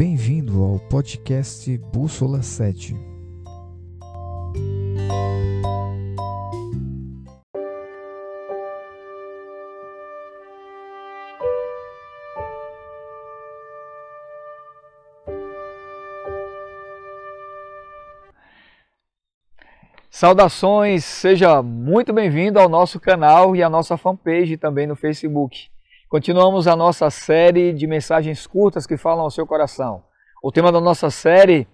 Bem-vindo ao podcast Bússola 7. Saudações, seja muito bem-vindo ao nosso canal e à nossa fanpage também no Facebook. Continuamos a nossa série de mensagens curtas que falam ao seu coração. O tema da nossa série,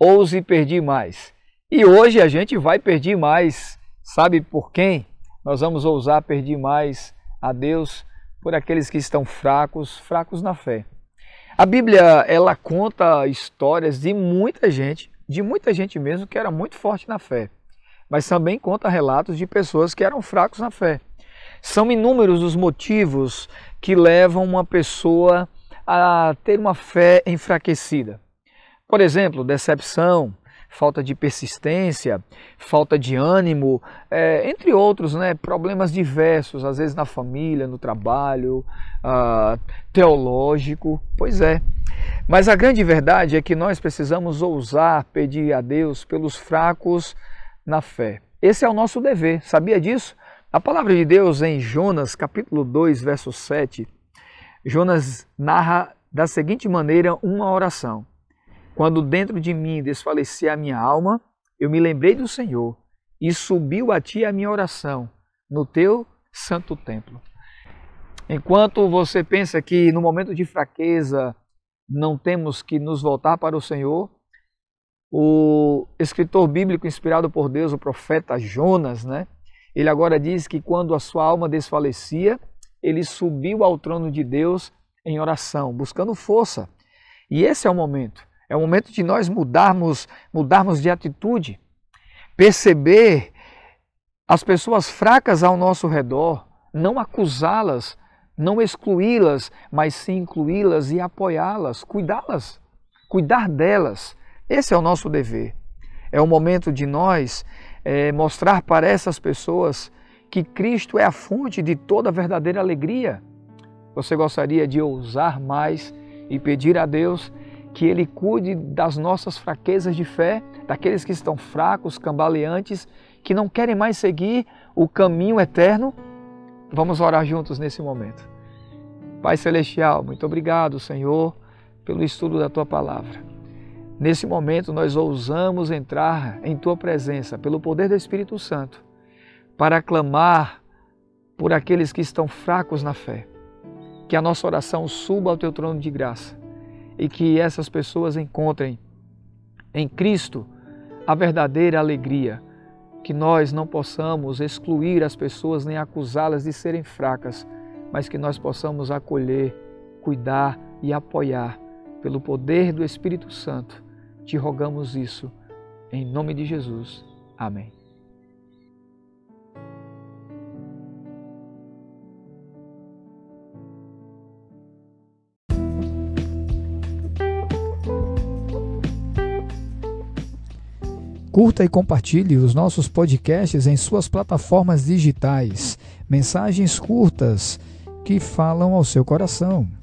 Ouse Perdi Mais. E hoje a gente vai perder mais, sabe por quem? Nós vamos ousar perder mais a Deus por aqueles que estão fracos, fracos na fé. A Bíblia, ela conta histórias de muita gente, de muita gente mesmo que era muito forte na fé mas também conta relatos de pessoas que eram fracos na fé. São inúmeros os motivos que levam uma pessoa a ter uma fé enfraquecida. Por exemplo, decepção, falta de persistência, falta de ânimo, é, entre outros, né, problemas diversos, às vezes na família, no trabalho, uh, teológico. Pois é. Mas a grande verdade é que nós precisamos ousar pedir a Deus pelos fracos na fé. Esse é o nosso dever, sabia disso? A palavra de Deus em Jonas, capítulo 2, verso 7, Jonas narra da seguinte maneira uma oração: Quando dentro de mim desfalecia a minha alma, eu me lembrei do Senhor e subiu a ti a minha oração no teu santo templo. Enquanto você pensa que no momento de fraqueza não temos que nos voltar para o Senhor, o escritor bíblico inspirado por Deus, o profeta Jonas, né? Ele agora diz que quando a sua alma desfalecia, ele subiu ao trono de Deus em oração, buscando força. E esse é o momento. É o momento de nós mudarmos, mudarmos de atitude, perceber as pessoas fracas ao nosso redor, não acusá-las, não excluí-las, mas sim incluí-las e apoiá-las, cuidá-las, cuidar delas esse é o nosso dever. É o momento de nós é, mostrar para essas pessoas que Cristo é a fonte de toda verdadeira alegria. Você gostaria de ousar mais e pedir a Deus que Ele cuide das nossas fraquezas de fé, daqueles que estão fracos, cambaleantes, que não querem mais seguir o caminho eterno? Vamos orar juntos nesse momento. Pai Celestial, muito obrigado, Senhor, pelo estudo da Tua palavra. Nesse momento, nós ousamos entrar em Tua presença pelo poder do Espírito Santo para clamar por aqueles que estão fracos na fé. Que a nossa oração suba ao Teu trono de graça e que essas pessoas encontrem em Cristo a verdadeira alegria. Que nós não possamos excluir as pessoas nem acusá-las de serem fracas, mas que nós possamos acolher, cuidar e apoiar pelo poder do Espírito Santo te rogamos isso, em nome de Jesus. Amém. Curta e compartilhe os nossos podcasts em suas plataformas digitais. Mensagens curtas que falam ao seu coração.